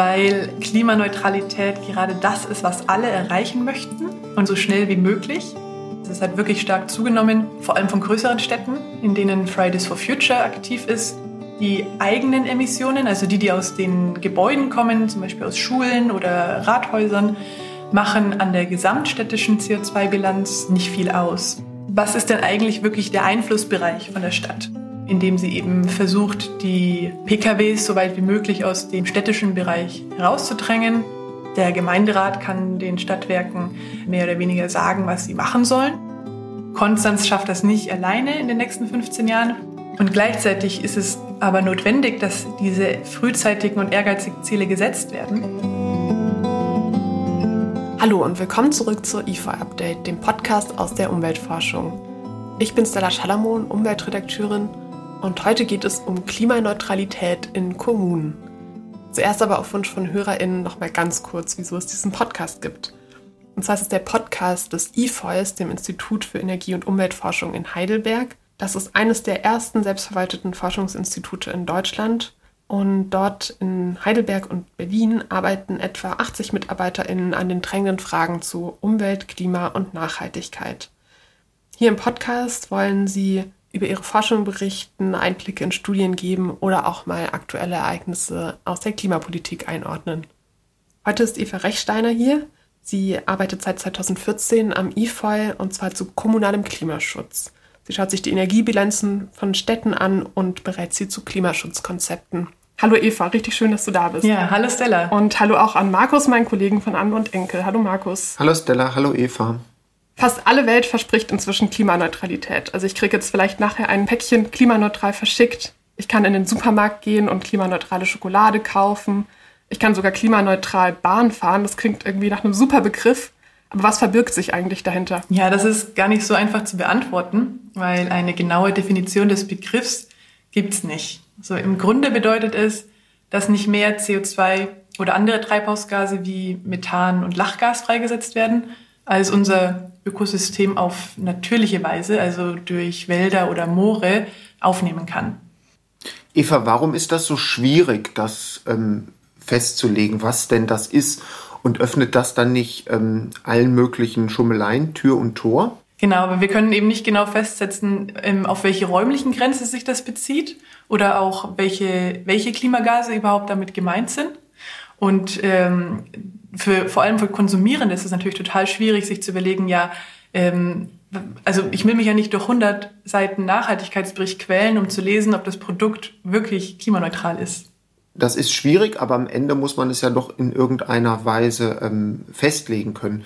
weil Klimaneutralität gerade das ist, was alle erreichen möchten und so schnell wie möglich. Es hat wirklich stark zugenommen, vor allem von größeren Städten, in denen Fridays for Future aktiv ist. Die eigenen Emissionen, also die, die aus den Gebäuden kommen, zum Beispiel aus Schulen oder Rathäusern, machen an der gesamtstädtischen CO2-Bilanz nicht viel aus. Was ist denn eigentlich wirklich der Einflussbereich von der Stadt? Indem sie eben versucht, die PKWs so weit wie möglich aus dem städtischen Bereich herauszudrängen. Der Gemeinderat kann den Stadtwerken mehr oder weniger sagen, was sie machen sollen. Konstanz schafft das nicht alleine in den nächsten 15 Jahren. Und gleichzeitig ist es aber notwendig, dass diese frühzeitigen und ehrgeizigen Ziele gesetzt werden. Hallo und willkommen zurück zur IFA Update, dem Podcast aus der Umweltforschung. Ich bin Stella Schalamon, Umweltredakteurin und heute geht es um Klimaneutralität in Kommunen. Zuerst aber auf Wunsch von HörerInnen noch mal ganz kurz, wieso es diesen Podcast gibt. Und zwar ist es der Podcast des IFOIS, dem Institut für Energie- und Umweltforschung in Heidelberg. Das ist eines der ersten selbstverwalteten Forschungsinstitute in Deutschland und dort in Heidelberg und Berlin arbeiten etwa 80 MitarbeiterInnen an den drängenden Fragen zu Umwelt, Klima und Nachhaltigkeit. Hier im Podcast wollen sie über ihre Forschung berichten, Einblicke in Studien geben oder auch mal aktuelle Ereignisse aus der Klimapolitik einordnen. Heute ist Eva Rechsteiner hier. Sie arbeitet seit 2014 am IFOI und zwar zu kommunalem Klimaschutz. Sie schaut sich die Energiebilanzen von Städten an und berät sie zu Klimaschutzkonzepten. Hallo Eva, richtig schön, dass du da bist. Ja, hallo Stella. Und hallo auch an Markus, meinen Kollegen von Anne und Enkel. Hallo Markus. Hallo Stella, hallo Eva. Fast alle Welt verspricht inzwischen Klimaneutralität. Also ich kriege jetzt vielleicht nachher ein Päckchen klimaneutral verschickt. Ich kann in den Supermarkt gehen und klimaneutrale Schokolade kaufen. Ich kann sogar klimaneutral Bahn fahren. Das klingt irgendwie nach einem super Begriff. Aber was verbirgt sich eigentlich dahinter? Ja, das ist gar nicht so einfach zu beantworten, weil eine genaue Definition des Begriffs gibt's nicht. So im Grunde bedeutet es, dass nicht mehr CO2 oder andere Treibhausgase wie Methan und Lachgas freigesetzt werden, als unser Ökosystem auf natürliche Weise, also durch Wälder oder Moore, aufnehmen kann. Eva, warum ist das so schwierig, das ähm, festzulegen, was denn das ist? Und öffnet das dann nicht ähm, allen möglichen Schummeleien Tür und Tor? Genau, aber wir können eben nicht genau festsetzen, ähm, auf welche räumlichen Grenze sich das bezieht oder auch welche, welche Klimagase überhaupt damit gemeint sind. Und ähm, für, vor allem für Konsumierende ist es natürlich total schwierig, sich zu überlegen, ja, ähm, also ich will mich ja nicht durch 100 Seiten Nachhaltigkeitsbericht quälen, um zu lesen, ob das Produkt wirklich klimaneutral ist. Das ist schwierig, aber am Ende muss man es ja doch in irgendeiner Weise ähm, festlegen können.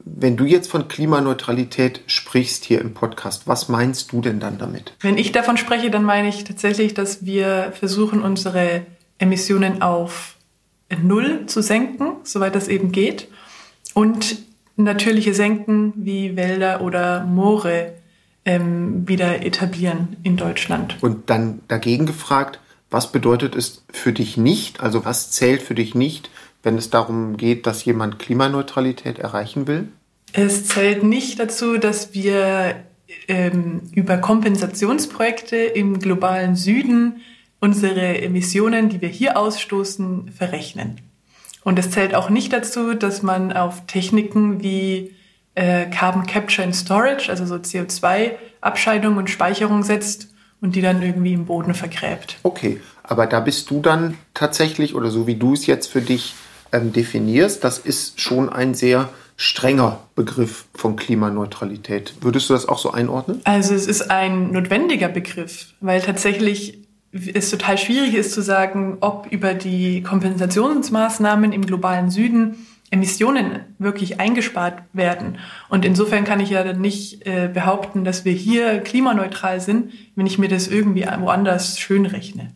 Wenn du jetzt von Klimaneutralität sprichst hier im Podcast, was meinst du denn dann damit? Wenn ich davon spreche, dann meine ich tatsächlich, dass wir versuchen, unsere Emissionen auf Null zu senken, soweit das eben geht. Und natürliche Senken wie Wälder oder Moore ähm, wieder etablieren in Deutschland. Und dann dagegen gefragt, was bedeutet es für dich nicht? Also was zählt für dich nicht, wenn es darum geht, dass jemand Klimaneutralität erreichen will? Es zählt nicht dazu, dass wir ähm, über Kompensationsprojekte im globalen Süden unsere Emissionen, die wir hier ausstoßen, verrechnen. Und es zählt auch nicht dazu, dass man auf Techniken wie äh, Carbon Capture and Storage, also so CO2-Abscheidung und Speicherung setzt und die dann irgendwie im Boden vergräbt. Okay, aber da bist du dann tatsächlich, oder so wie du es jetzt für dich ähm, definierst, das ist schon ein sehr strenger Begriff von Klimaneutralität. Würdest du das auch so einordnen? Also es ist ein notwendiger Begriff, weil tatsächlich es total schwierig ist zu sagen, ob über die Kompensationsmaßnahmen im globalen Süden Emissionen wirklich eingespart werden. Und insofern kann ich ja nicht äh, behaupten, dass wir hier klimaneutral sind, wenn ich mir das irgendwie woanders schön rechne.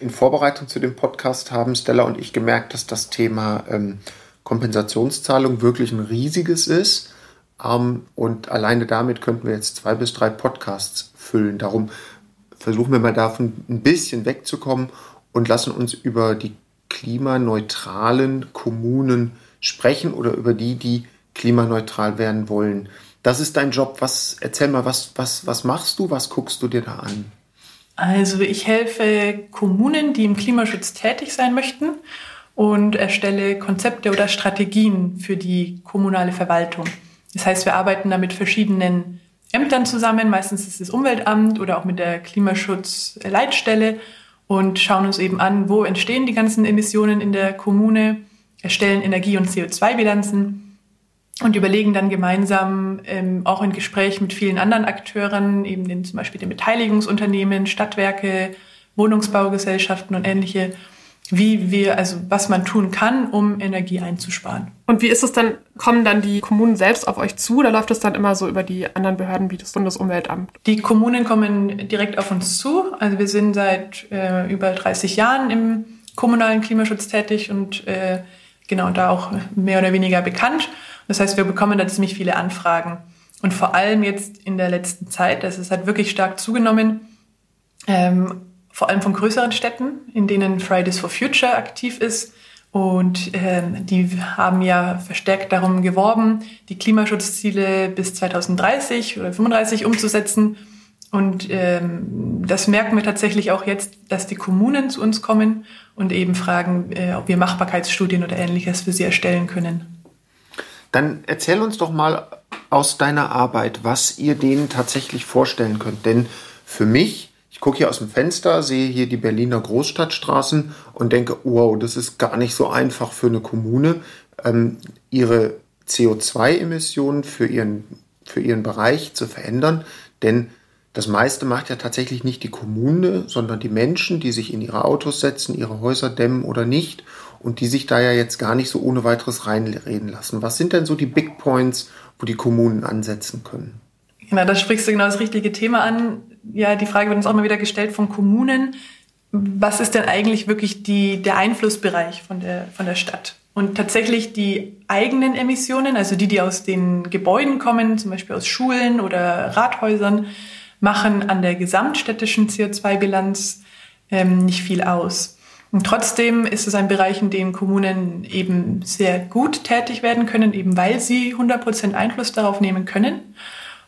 In Vorbereitung zu dem Podcast haben Stella und ich gemerkt, dass das Thema ähm, Kompensationszahlung wirklich ein riesiges ist. Ähm, und alleine damit könnten wir jetzt zwei bis drei Podcasts füllen. Darum versuchen wir mal davon ein bisschen wegzukommen und lassen uns über die klimaneutralen Kommunen sprechen oder über die, die klimaneutral werden wollen. Das ist dein Job. Was, erzähl mal, was, was, was machst du? Was guckst du dir da an? Also ich helfe Kommunen, die im Klimaschutz tätig sein möchten und erstelle Konzepte oder Strategien für die kommunale Verwaltung. Das heißt, wir arbeiten da mit verschiedenen Ämtern zusammen, meistens ist es Umweltamt oder auch mit der Klimaschutzleitstelle und schauen uns eben an, wo entstehen die ganzen Emissionen in der Kommune, erstellen Energie- und CO2-Bilanzen und überlegen dann gemeinsam ähm, auch in Gespräch mit vielen anderen Akteuren, eben den, zum Beispiel den Beteiligungsunternehmen, Stadtwerke, Wohnungsbaugesellschaften und ähnliche, wie wir, also was man tun kann, um Energie einzusparen. Und wie ist es dann, kommen dann die Kommunen selbst auf euch zu oder läuft es dann immer so über die anderen Behörden wie das Bundesumweltamt? Die Kommunen kommen direkt auf uns zu. Also wir sind seit äh, über 30 Jahren im kommunalen Klimaschutz tätig und äh, genau da auch mehr oder weniger bekannt. Das heißt, wir bekommen da ziemlich viele Anfragen. Und vor allem jetzt in der letzten Zeit, das ist halt wirklich stark zugenommen, ähm, vor allem von größeren Städten, in denen Fridays for Future aktiv ist. Und ähm, die haben ja verstärkt darum geworben, die Klimaschutzziele bis 2030 oder 35 umzusetzen. Und ähm, das merken wir tatsächlich auch jetzt, dass die Kommunen zu uns kommen und eben fragen, äh, ob wir Machbarkeitsstudien oder ähnliches für sie erstellen können. Dann erzähl uns doch mal aus deiner Arbeit, was ihr denen tatsächlich vorstellen könnt. Denn für mich gucke hier aus dem Fenster, sehe hier die Berliner Großstadtstraßen und denke, wow, das ist gar nicht so einfach für eine Kommune, ähm, ihre CO2-Emissionen für ihren, für ihren Bereich zu verändern. Denn das meiste macht ja tatsächlich nicht die Kommune, sondern die Menschen, die sich in ihre Autos setzen, ihre Häuser dämmen oder nicht und die sich da ja jetzt gar nicht so ohne weiteres reinreden lassen. Was sind denn so die Big Points, wo die Kommunen ansetzen können? Genau, da sprichst du genau das richtige Thema an. Ja, die Frage wird uns auch immer wieder gestellt von Kommunen. Was ist denn eigentlich wirklich die, der Einflussbereich von der, von der Stadt? Und tatsächlich die eigenen Emissionen, also die, die aus den Gebäuden kommen, zum Beispiel aus Schulen oder Rathäusern, machen an der gesamtstädtischen CO2-Bilanz ähm, nicht viel aus. Und trotzdem ist es ein Bereich, in dem Kommunen eben sehr gut tätig werden können, eben weil sie 100% Einfluss darauf nehmen können.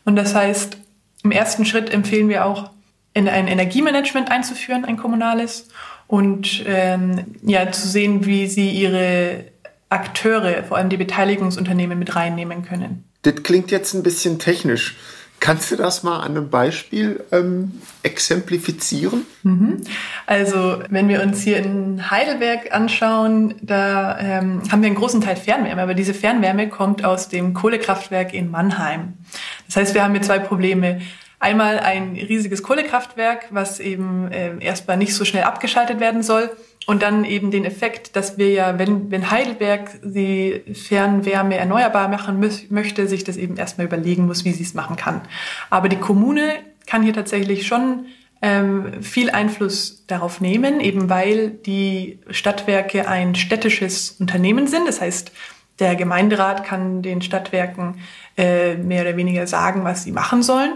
Und das heißt, im ersten Schritt empfehlen wir auch, in ein Energiemanagement einzuführen, ein kommunales, und ähm, ja, zu sehen, wie sie ihre Akteure, vor allem die Beteiligungsunternehmen, mit reinnehmen können. Das klingt jetzt ein bisschen technisch. Kannst du das mal an einem Beispiel ähm, exemplifizieren? Mhm. Also wenn wir uns hier in Heidelberg anschauen, da ähm, haben wir einen großen Teil Fernwärme, aber diese Fernwärme kommt aus dem Kohlekraftwerk in Mannheim. Das heißt, wir haben hier zwei Probleme. Einmal ein riesiges Kohlekraftwerk, was eben äh, erstmal nicht so schnell abgeschaltet werden soll. Und dann eben den Effekt, dass wir ja, wenn, wenn Heidelberg die Fernwärme erneuerbar machen müß, möchte, sich das eben erstmal überlegen muss, wie sie es machen kann. Aber die Kommune kann hier tatsächlich schon ähm, viel Einfluss darauf nehmen, eben weil die Stadtwerke ein städtisches Unternehmen sind. Das heißt, der Gemeinderat kann den Stadtwerken äh, mehr oder weniger sagen, was sie machen sollen.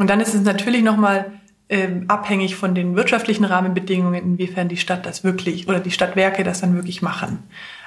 Und dann ist es natürlich nochmal ähm, abhängig von den wirtschaftlichen Rahmenbedingungen, inwiefern die Stadt das wirklich oder die Stadtwerke das dann wirklich machen.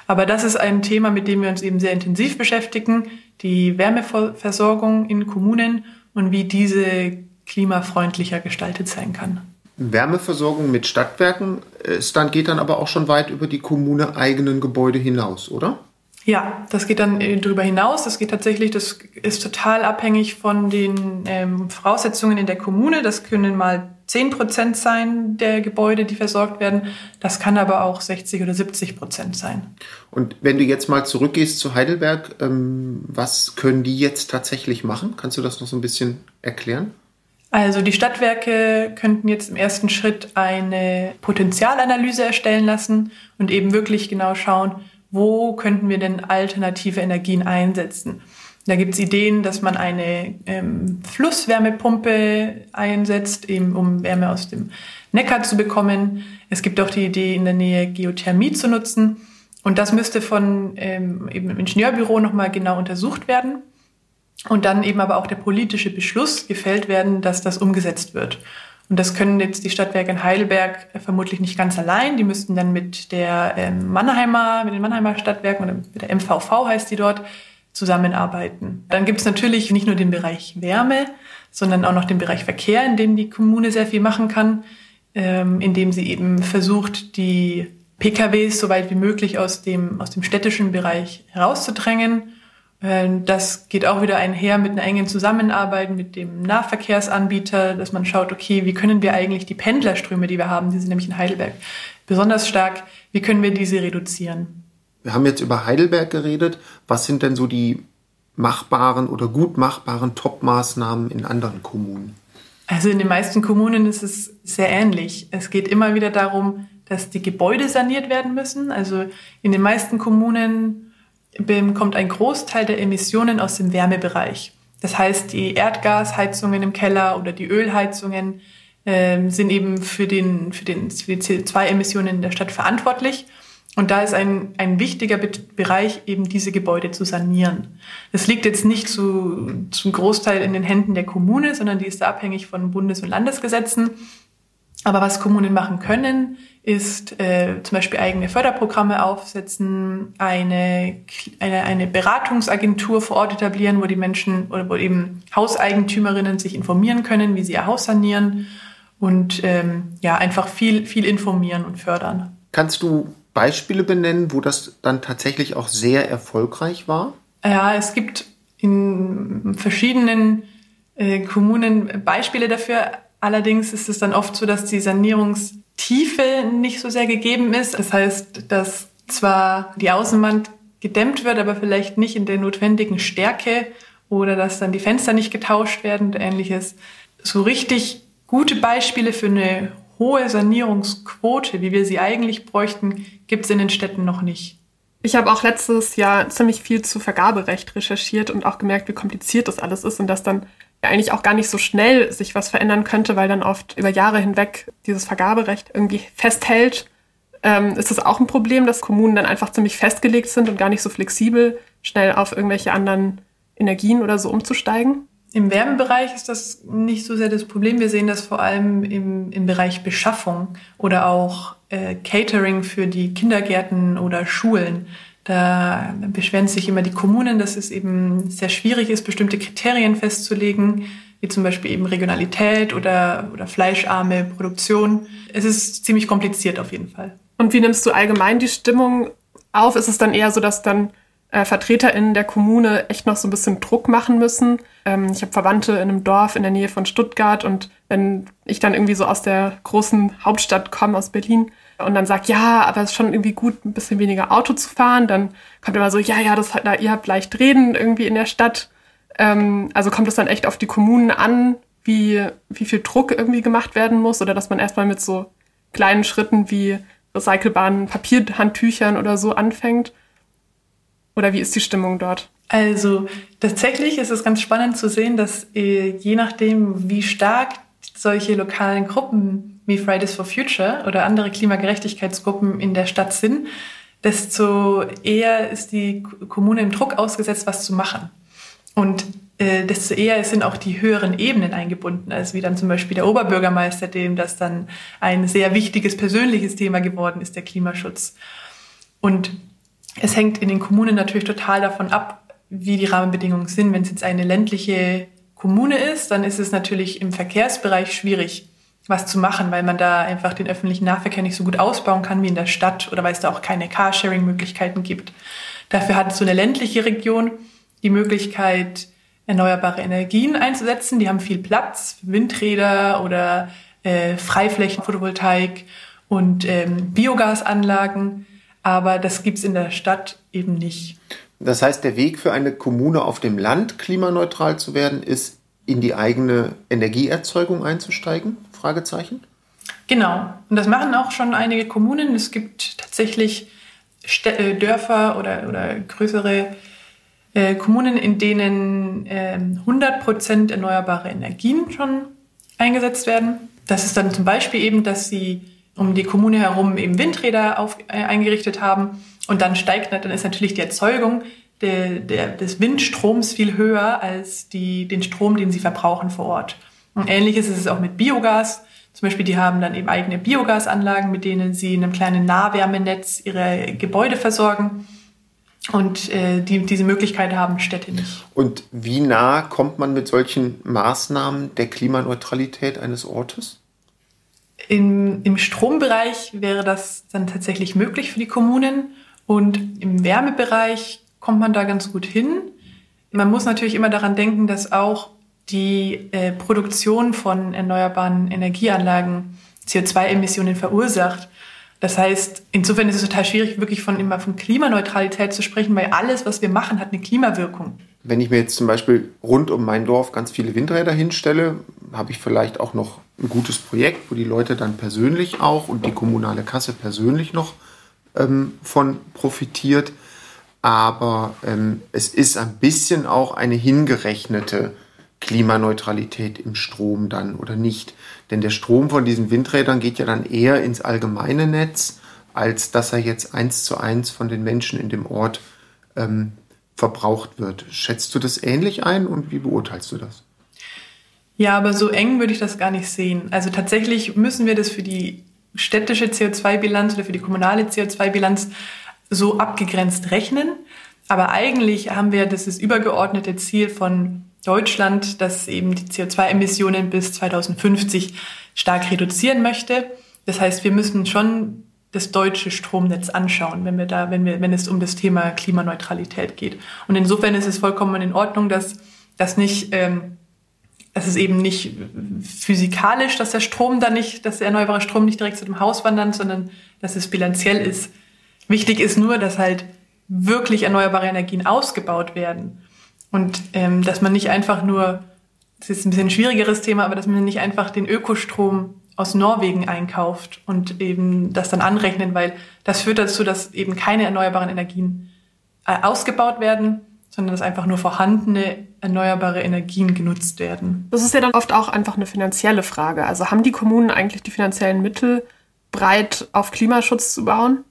Aber das ist ein Thema, mit dem wir uns eben sehr intensiv beschäftigen, die Wärmeversorgung in Kommunen und wie diese klimafreundlicher gestaltet sein kann. Wärmeversorgung mit Stadtwerken ist dann, geht dann aber auch schon weit über die Kommune eigenen Gebäude hinaus, oder? Ja, das geht dann äh, darüber hinaus. Das geht tatsächlich, das ist total abhängig von den ähm, Voraussetzungen in der Kommune. Das können mal 10 Prozent sein der Gebäude, die versorgt werden. Das kann aber auch 60 oder 70 Prozent sein. Und wenn du jetzt mal zurückgehst zu Heidelberg, ähm, was können die jetzt tatsächlich machen? Kannst du das noch so ein bisschen erklären? Also die Stadtwerke könnten jetzt im ersten Schritt eine Potenzialanalyse erstellen lassen und eben wirklich genau schauen, wo könnten wir denn alternative Energien einsetzen. Da gibt es Ideen, dass man eine ähm, Flusswärmepumpe einsetzt, eben um Wärme aus dem Neckar zu bekommen. Es gibt auch die Idee, in der Nähe Geothermie zu nutzen. Und das müsste von ähm, eben im Ingenieurbüro nochmal genau untersucht werden. Und dann eben aber auch der politische Beschluss gefällt werden, dass das umgesetzt wird. Und das können jetzt die Stadtwerke in Heidelberg vermutlich nicht ganz allein. Die müssten dann mit der ähm, Mannheimer, mit den Mannheimer Stadtwerken oder mit der MVV heißt die dort, zusammenarbeiten. Dann gibt es natürlich nicht nur den Bereich Wärme, sondern auch noch den Bereich Verkehr, in dem die Kommune sehr viel machen kann, ähm, indem sie eben versucht, die PKWs so weit wie möglich aus dem, aus dem städtischen Bereich herauszudrängen. Ähm, das geht auch wieder einher mit einer engen Zusammenarbeit mit dem Nahverkehrsanbieter, dass man schaut, okay, wie können wir eigentlich die Pendlerströme, die wir haben, die sind nämlich in Heidelberg besonders stark, wie können wir diese reduzieren? Wir haben jetzt über Heidelberg geredet. Was sind denn so die machbaren oder gut machbaren Top-Maßnahmen in anderen Kommunen? Also in den meisten Kommunen ist es sehr ähnlich. Es geht immer wieder darum, dass die Gebäude saniert werden müssen. Also in den meisten Kommunen kommt ein Großteil der Emissionen aus dem Wärmebereich. Das heißt, die Erdgasheizungen im Keller oder die Ölheizungen äh, sind eben für, den, für, den, für die CO2-Emissionen in der Stadt verantwortlich. Und da ist ein, ein wichtiger Bereich, eben diese Gebäude zu sanieren. Das liegt jetzt nicht zu, zum Großteil in den Händen der Kommune, sondern die ist da abhängig von Bundes- und Landesgesetzen. Aber was Kommunen machen können, ist äh, zum Beispiel eigene Förderprogramme aufsetzen, eine, eine, eine Beratungsagentur vor Ort etablieren, wo die Menschen oder wo eben Hauseigentümerinnen sich informieren können, wie sie ihr Haus sanieren und ähm, ja, einfach viel, viel informieren und fördern. Kannst du Beispiele benennen, wo das dann tatsächlich auch sehr erfolgreich war? Ja, es gibt in verschiedenen äh, Kommunen Beispiele dafür. Allerdings ist es dann oft so, dass die Sanierungstiefe nicht so sehr gegeben ist. Das heißt, dass zwar die Außenwand gedämmt wird, aber vielleicht nicht in der notwendigen Stärke oder dass dann die Fenster nicht getauscht werden und ähnliches. So richtig gute Beispiele für eine hohe Sanierungsquote, wie wir sie eigentlich bräuchten, gibt es in den Städten noch nicht. Ich habe auch letztes Jahr ziemlich viel zu Vergaberecht recherchiert und auch gemerkt, wie kompliziert das alles ist und dass dann eigentlich auch gar nicht so schnell sich was verändern könnte, weil dann oft über Jahre hinweg dieses Vergaberecht irgendwie festhält. Ähm, ist das auch ein Problem, dass Kommunen dann einfach ziemlich festgelegt sind und gar nicht so flexibel, schnell auf irgendwelche anderen Energien oder so umzusteigen? Im Wärmebereich ist das nicht so sehr das Problem. Wir sehen das vor allem im, im Bereich Beschaffung oder auch äh, Catering für die Kindergärten oder Schulen. Da beschweren sich immer die Kommunen, dass es eben sehr schwierig ist, bestimmte Kriterien festzulegen, wie zum Beispiel eben Regionalität oder, oder fleischarme Produktion. Es ist ziemlich kompliziert auf jeden Fall. Und wie nimmst du allgemein die Stimmung auf? Ist es dann eher so, dass dann äh, VertreterInnen der Kommune echt noch so ein bisschen Druck machen müssen. Ähm, ich habe Verwandte in einem Dorf in der Nähe von Stuttgart und wenn ich dann irgendwie so aus der großen Hauptstadt komme, aus Berlin, und dann sagt, ja, aber es ist schon irgendwie gut, ein bisschen weniger Auto zu fahren, dann kommt immer so, ja, ja, das, da, ihr habt leicht reden irgendwie in der Stadt. Ähm, also kommt es dann echt auf die Kommunen an, wie, wie viel Druck irgendwie gemacht werden muss oder dass man erstmal mit so kleinen Schritten wie recycelbaren Papierhandtüchern oder so anfängt oder wie ist die Stimmung dort? Also tatsächlich ist es ganz spannend zu sehen, dass äh, je nachdem, wie stark solche lokalen Gruppen wie Fridays for Future oder andere Klimagerechtigkeitsgruppen in der Stadt sind, desto eher ist die Kommune im Druck ausgesetzt, was zu machen. Und äh, desto eher sind auch die höheren Ebenen eingebunden, als wie dann zum Beispiel der Oberbürgermeister, dem das dann ein sehr wichtiges persönliches Thema geworden ist, der Klimaschutz. Und es hängt in den Kommunen natürlich total davon ab, wie die Rahmenbedingungen sind. Wenn es jetzt eine ländliche Kommune ist, dann ist es natürlich im Verkehrsbereich schwierig, was zu machen, weil man da einfach den öffentlichen Nahverkehr nicht so gut ausbauen kann wie in der Stadt oder weil es da auch keine Carsharing-Möglichkeiten gibt. Dafür hat so eine ländliche Region die Möglichkeit, erneuerbare Energien einzusetzen. Die haben viel Platz, Windräder oder äh, Freiflächen, Photovoltaik und ähm, Biogasanlagen aber das gibt es in der Stadt eben nicht. Das heißt, der Weg für eine Kommune auf dem Land klimaneutral zu werden, ist in die eigene Energieerzeugung einzusteigen? Fragezeichen. Genau. Und das machen auch schon einige Kommunen. Es gibt tatsächlich Städte, äh, Dörfer oder, oder größere äh, Kommunen, in denen äh, 100% erneuerbare Energien schon eingesetzt werden. Das ist dann zum Beispiel eben, dass sie um die Kommune herum eben Windräder auf, äh, eingerichtet haben. Und dann steigt, dann ist natürlich die Erzeugung der, der, des Windstroms viel höher als die, den Strom, den sie verbrauchen vor Ort. Und ähnliches ist es auch mit Biogas. Zum Beispiel, die haben dann eben eigene Biogasanlagen, mit denen sie in einem kleinen Nahwärmenetz ihre Gebäude versorgen. Und äh, die, diese Möglichkeit haben Städte nicht. Und wie nah kommt man mit solchen Maßnahmen der Klimaneutralität eines Ortes? Im, Im Strombereich wäre das dann tatsächlich möglich für die Kommunen und im Wärmebereich kommt man da ganz gut hin. Man muss natürlich immer daran denken, dass auch die äh, Produktion von erneuerbaren Energieanlagen CO2-Emissionen verursacht. Das heißt, insofern ist es total schwierig, wirklich von immer von Klimaneutralität zu sprechen, weil alles, was wir machen, hat eine Klimawirkung. Wenn ich mir jetzt zum Beispiel rund um mein Dorf ganz viele Windräder hinstelle, habe ich vielleicht auch noch ein gutes Projekt, wo die Leute dann persönlich auch und die kommunale Kasse persönlich noch ähm, von profitiert. Aber ähm, es ist ein bisschen auch eine hingerechnete Klimaneutralität im Strom dann oder nicht. Denn der Strom von diesen Windrädern geht ja dann eher ins allgemeine Netz, als dass er jetzt eins zu eins von den Menschen in dem Ort ähm, verbraucht wird. Schätzt du das ähnlich ein und wie beurteilst du das? Ja, aber so eng würde ich das gar nicht sehen. Also tatsächlich müssen wir das für die städtische CO2-Bilanz oder für die kommunale CO2-Bilanz so abgegrenzt rechnen. Aber eigentlich haben wir das, übergeordnete Ziel von Deutschland, das eben die CO2-Emissionen bis 2050 stark reduzieren möchte. Das heißt, wir müssen schon das deutsche Stromnetz anschauen, wenn wir da, wenn wir, wenn es um das Thema Klimaneutralität geht. Und insofern ist es vollkommen in Ordnung, dass das nicht, ähm, dass es eben nicht physikalisch, dass der Strom da nicht, dass der erneuerbare Strom nicht direkt zu dem Haus wandert, sondern dass es bilanziell ist. Wichtig ist nur, dass halt wirklich erneuerbare Energien ausgebaut werden. Und ähm, dass man nicht einfach nur, das ist ein bisschen ein schwierigeres Thema, aber dass man nicht einfach den Ökostrom aus Norwegen einkauft und eben das dann anrechnen, weil das führt dazu, dass eben keine erneuerbaren Energien äh, ausgebaut werden, sondern dass einfach nur vorhandene erneuerbare Energien genutzt werden. Das ist ja dann oft auch einfach eine finanzielle Frage. Also haben die Kommunen eigentlich die finanziellen Mittel, breit auf Klimaschutz zu bauen?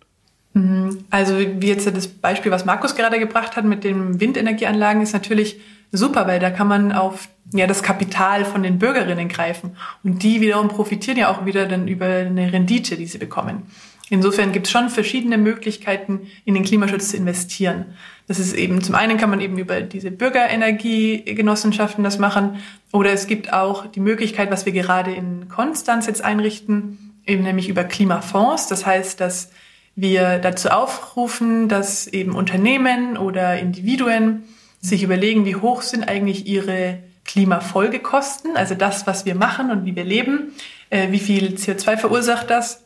Mhm. Also wie jetzt das Beispiel, was Markus gerade gebracht hat mit den Windenergieanlagen, ist natürlich super, weil da kann man auf ja, das Kapital von den Bürgerinnen greifen. Und die wiederum profitieren ja auch wieder dann über eine Rendite, die sie bekommen. Insofern gibt es schon verschiedene Möglichkeiten, in den Klimaschutz zu investieren. Das ist eben, zum einen kann man eben über diese Bürgerenergiegenossenschaften das machen. Oder es gibt auch die Möglichkeit, was wir gerade in Konstanz jetzt einrichten, eben nämlich über Klimafonds. Das heißt, dass wir dazu aufrufen, dass eben Unternehmen oder Individuen sich überlegen, wie hoch sind eigentlich ihre Klimafolgekosten, also das, was wir machen und wie wir leben, äh, wie viel CO2 verursacht das.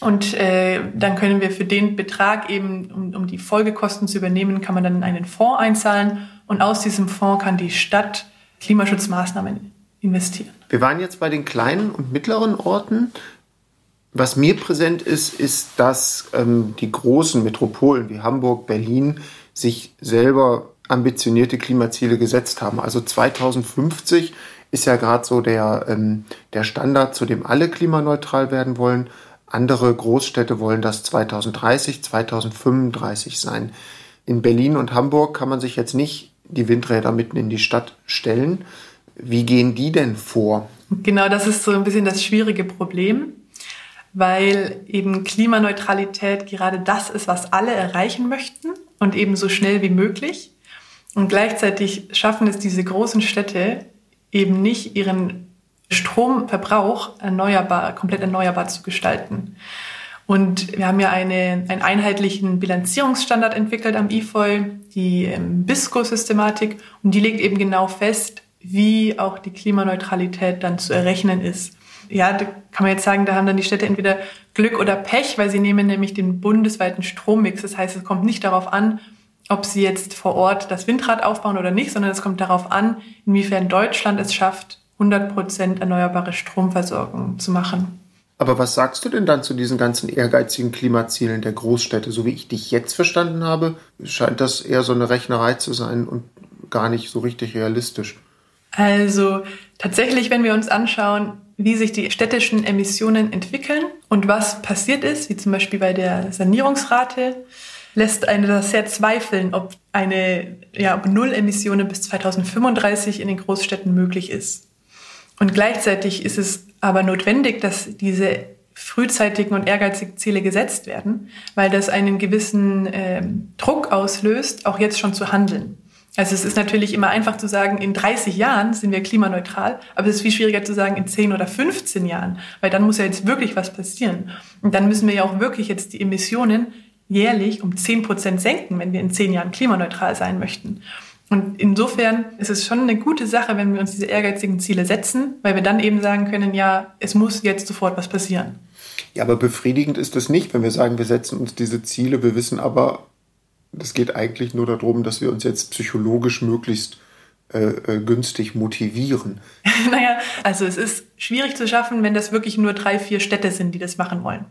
Und äh, dann können wir für den Betrag eben, um, um die Folgekosten zu übernehmen, kann man dann in einen Fonds einzahlen und aus diesem Fonds kann die Stadt Klimaschutzmaßnahmen investieren. Wir waren jetzt bei den kleinen und mittleren Orten. Was mir präsent ist, ist, dass ähm, die großen Metropolen wie Hamburg, Berlin sich selber ambitionierte Klimaziele gesetzt haben. Also 2050 ist ja gerade so der, ähm, der Standard, zu dem alle klimaneutral werden wollen. Andere Großstädte wollen das 2030, 2035 sein. In Berlin und Hamburg kann man sich jetzt nicht die Windräder mitten in die Stadt stellen. Wie gehen die denn vor? Genau, das ist so ein bisschen das schwierige Problem weil eben Klimaneutralität gerade das ist, was alle erreichen möchten und eben so schnell wie möglich. Und gleichzeitig schaffen es diese großen Städte eben nicht, ihren Stromverbrauch erneuerbar, komplett erneuerbar zu gestalten. Und wir haben ja eine, einen einheitlichen Bilanzierungsstandard entwickelt am IFOI, die ähm, BISCO-Systematik, und die legt eben genau fest, wie auch die Klimaneutralität dann zu errechnen ist ja, da kann man jetzt sagen, da haben dann die Städte entweder Glück oder Pech, weil sie nehmen nämlich den bundesweiten Strommix. Das heißt, es kommt nicht darauf an, ob sie jetzt vor Ort das Windrad aufbauen oder nicht, sondern es kommt darauf an, inwiefern Deutschland es schafft, 100 Prozent erneuerbare Stromversorgung zu machen. Aber was sagst du denn dann zu diesen ganzen ehrgeizigen Klimazielen der Großstädte? So wie ich dich jetzt verstanden habe, scheint das eher so eine Rechnerei zu sein und gar nicht so richtig realistisch. Also tatsächlich, wenn wir uns anschauen, wie sich die städtischen Emissionen entwickeln und was passiert ist, wie zum Beispiel bei der Sanierungsrate, lässt einen das sehr zweifeln, ob eine ja, Null Emissionen bis 2035 in den Großstädten möglich ist. Und gleichzeitig ist es aber notwendig, dass diese frühzeitigen und ehrgeizigen Ziele gesetzt werden, weil das einen gewissen äh, Druck auslöst, auch jetzt schon zu handeln. Also es ist natürlich immer einfach zu sagen, in 30 Jahren sind wir klimaneutral, aber es ist viel schwieriger zu sagen, in 10 oder 15 Jahren, weil dann muss ja jetzt wirklich was passieren. Und dann müssen wir ja auch wirklich jetzt die Emissionen jährlich um 10 Prozent senken, wenn wir in 10 Jahren klimaneutral sein möchten. Und insofern ist es schon eine gute Sache, wenn wir uns diese ehrgeizigen Ziele setzen, weil wir dann eben sagen können, ja, es muss jetzt sofort was passieren. Ja, aber befriedigend ist das nicht, wenn wir sagen, wir setzen uns diese Ziele, wir wissen aber, es geht eigentlich nur darum, dass wir uns jetzt psychologisch möglichst äh, äh, günstig motivieren. naja, also es ist schwierig zu schaffen, wenn das wirklich nur drei, vier Städte sind, die das machen wollen.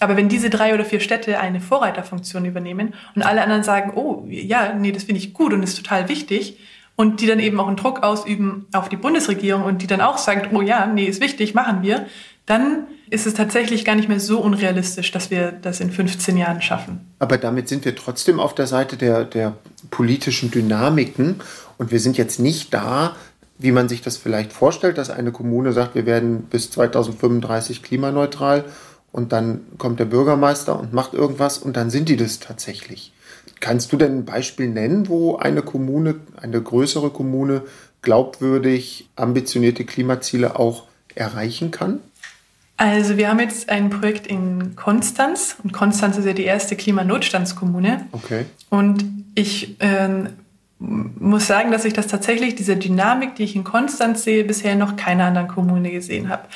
Aber wenn diese drei oder vier Städte eine Vorreiterfunktion übernehmen und alle anderen sagen, oh ja, nee, das finde ich gut und ist total wichtig, und die dann eben auch einen Druck ausüben auf die Bundesregierung und die dann auch sagt, oh ja, nee, ist wichtig, machen wir, dann ist es tatsächlich gar nicht mehr so unrealistisch, dass wir das in 15 Jahren schaffen. Aber damit sind wir trotzdem auf der Seite der, der politischen Dynamiken und wir sind jetzt nicht da, wie man sich das vielleicht vorstellt, dass eine Kommune sagt, wir werden bis 2035 klimaneutral und dann kommt der Bürgermeister und macht irgendwas und dann sind die das tatsächlich. Kannst du denn ein Beispiel nennen, wo eine Kommune, eine größere Kommune glaubwürdig ambitionierte Klimaziele auch erreichen kann? Also wir haben jetzt ein Projekt in Konstanz und Konstanz ist ja die erste Klimanotstandskommune. Okay. Und ich äh, muss sagen, dass ich das tatsächlich, diese Dynamik, die ich in Konstanz sehe, bisher noch keiner anderen Kommune gesehen habe.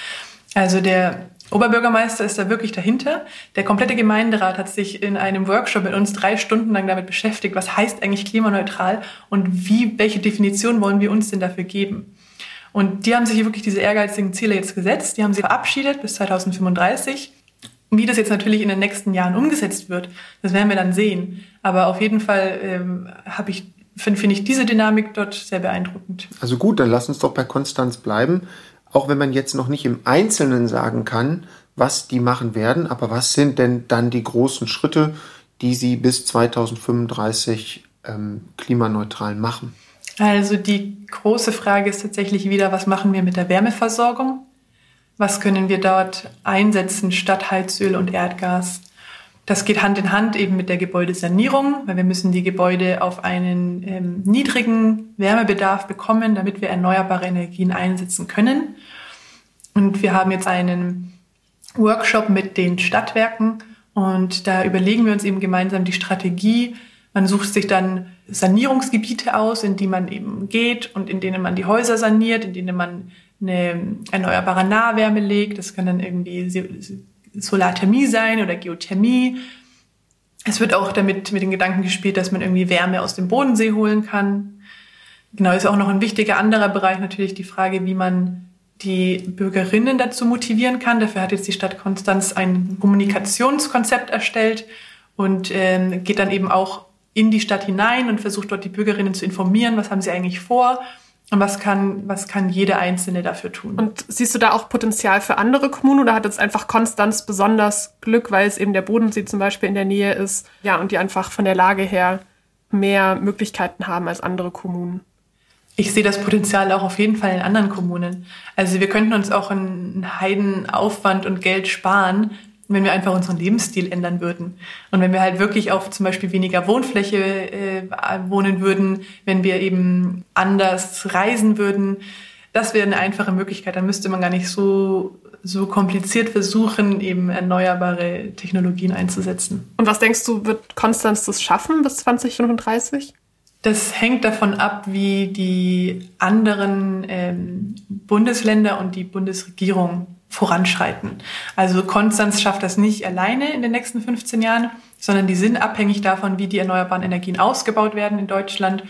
Also der Oberbürgermeister ist da wirklich dahinter. Der komplette Gemeinderat hat sich in einem Workshop mit uns drei Stunden lang damit beschäftigt, was heißt eigentlich klimaneutral und wie, welche Definition wollen wir uns denn dafür geben. Und die haben sich hier wirklich diese ehrgeizigen Ziele jetzt gesetzt. Die haben sie verabschiedet bis 2035. Wie das jetzt natürlich in den nächsten Jahren umgesetzt wird, das werden wir dann sehen. Aber auf jeden Fall ähm, ich finde find ich diese Dynamik dort sehr beeindruckend. Also gut, dann lass uns doch bei Konstanz bleiben. Auch wenn man jetzt noch nicht im Einzelnen sagen kann, was die machen werden, aber was sind denn dann die großen Schritte, die sie bis 2035 ähm, klimaneutral machen? Also die große Frage ist tatsächlich wieder, was machen wir mit der Wärmeversorgung? Was können wir dort einsetzen statt Heizöl und Erdgas? Das geht Hand in Hand eben mit der Gebäudesanierung, weil wir müssen die Gebäude auf einen ähm, niedrigen Wärmebedarf bekommen, damit wir erneuerbare Energien einsetzen können. Und wir haben jetzt einen Workshop mit den Stadtwerken und da überlegen wir uns eben gemeinsam die Strategie. Man sucht sich dann Sanierungsgebiete aus, in die man eben geht und in denen man die Häuser saniert, in denen man eine erneuerbare Nahwärme legt. Das kann dann irgendwie Solarthermie sein oder Geothermie. Es wird auch damit mit den Gedanken gespielt, dass man irgendwie Wärme aus dem Bodensee holen kann. Genau, ist auch noch ein wichtiger anderer Bereich natürlich die Frage, wie man die Bürgerinnen dazu motivieren kann. Dafür hat jetzt die Stadt Konstanz ein Kommunikationskonzept erstellt und äh, geht dann eben auch in die Stadt hinein und versucht dort die Bürgerinnen zu informieren, was haben sie eigentlich vor und was kann, was kann jede Einzelne dafür tun. Und siehst du da auch Potenzial für andere Kommunen oder hat jetzt einfach Konstanz besonders Glück, weil es eben der Bodensee zum Beispiel in der Nähe ist, ja, und die einfach von der Lage her mehr Möglichkeiten haben als andere Kommunen? Ich sehe das Potenzial auch auf jeden Fall in anderen Kommunen. Also wir könnten uns auch einen Heidenaufwand und Geld sparen, wenn wir einfach unseren Lebensstil ändern würden. Und wenn wir halt wirklich auf zum Beispiel weniger Wohnfläche äh, wohnen würden, wenn wir eben anders reisen würden, das wäre eine einfache Möglichkeit. Dann müsste man gar nicht so, so kompliziert versuchen, eben erneuerbare Technologien einzusetzen. Und was denkst du, wird Konstanz das schaffen bis 2035? Das hängt davon ab, wie die anderen ähm, Bundesländer und die Bundesregierung voranschreiten. Also Konstanz schafft das nicht alleine in den nächsten 15 Jahren, sondern die sind abhängig davon, wie die erneuerbaren Energien ausgebaut werden in Deutschland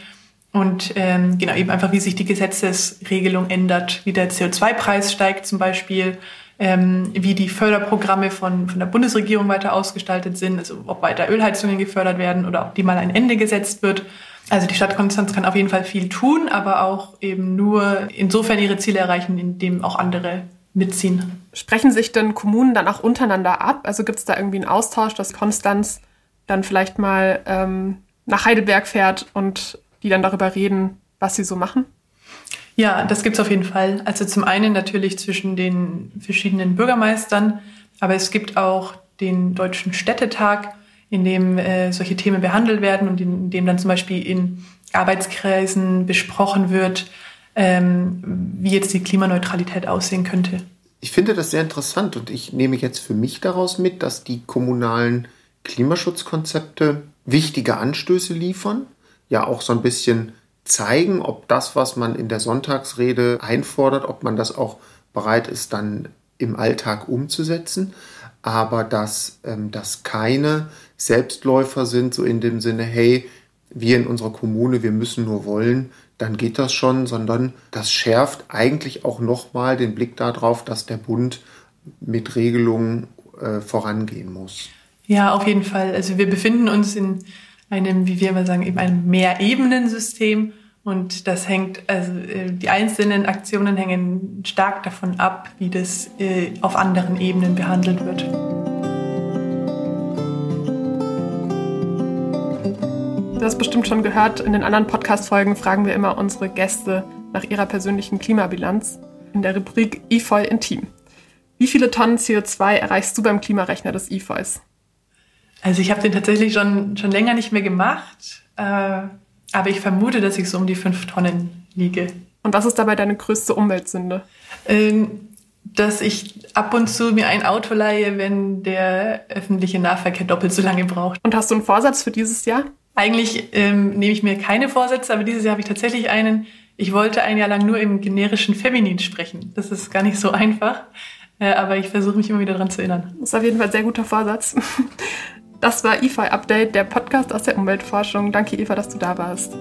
und ähm, genau eben einfach, wie sich die Gesetzesregelung ändert, wie der CO2-Preis steigt zum Beispiel, ähm, wie die Förderprogramme von, von der Bundesregierung weiter ausgestaltet sind, also ob weiter Ölheizungen gefördert werden oder ob die mal ein Ende gesetzt wird. Also die Stadt Konstanz kann auf jeden Fall viel tun, aber auch eben nur insofern ihre Ziele erreichen, indem auch andere mitziehen. Sprechen sich denn Kommunen dann auch untereinander ab? Also gibt es da irgendwie einen Austausch, dass Konstanz dann vielleicht mal ähm, nach Heidelberg fährt und die dann darüber reden, was sie so machen? Ja, das gibt es auf jeden Fall. Also zum einen natürlich zwischen den verschiedenen Bürgermeistern, aber es gibt auch den Deutschen Städtetag, in dem äh, solche Themen behandelt werden und in, in dem dann zum Beispiel in Arbeitskreisen besprochen wird, ähm, wie jetzt die Klimaneutralität aussehen könnte. Ich finde das sehr interessant und ich nehme jetzt für mich daraus mit, dass die kommunalen Klimaschutzkonzepte wichtige Anstöße liefern, ja auch so ein bisschen zeigen, ob das, was man in der Sonntagsrede einfordert, ob man das auch bereit ist, dann im Alltag umzusetzen, aber dass ähm, das keine Selbstläufer sind, so in dem Sinne, hey, wir in unserer Kommune, wir müssen nur wollen, dann geht das schon, sondern das schärft eigentlich auch nochmal den Blick darauf, dass der Bund mit Regelungen äh, vorangehen muss. Ja, auf jeden Fall. Also wir befinden uns in einem, wie wir immer sagen, eben einem Mehrebenensystem. Und das hängt, also äh, die einzelnen Aktionen hängen stark davon ab, wie das äh, auf anderen Ebenen behandelt wird. Du hast bestimmt schon gehört, in den anderen Podcast-Folgen fragen wir immer unsere Gäste nach ihrer persönlichen Klimabilanz in der Rubrik EFOI Intim. Wie viele Tonnen CO2 erreichst du beim Klimarechner des EFOIs? Also ich habe den tatsächlich schon, schon länger nicht mehr gemacht, äh, aber ich vermute, dass ich so um die fünf Tonnen liege. Und was ist dabei deine größte Umweltsünde? Ähm, dass ich ab und zu mir ein Auto leihe, wenn der öffentliche Nahverkehr doppelt so lange braucht. Und hast du einen Vorsatz für dieses Jahr? Eigentlich ähm, nehme ich mir keine Vorsätze, aber dieses Jahr habe ich tatsächlich einen. Ich wollte ein Jahr lang nur im generischen Feminin sprechen. Das ist gar nicht so einfach, äh, aber ich versuche mich immer wieder daran zu erinnern. Das ist auf jeden Fall ein sehr guter Vorsatz. Das war EFI Update, der Podcast aus der Umweltforschung. Danke, Eva, dass du da warst.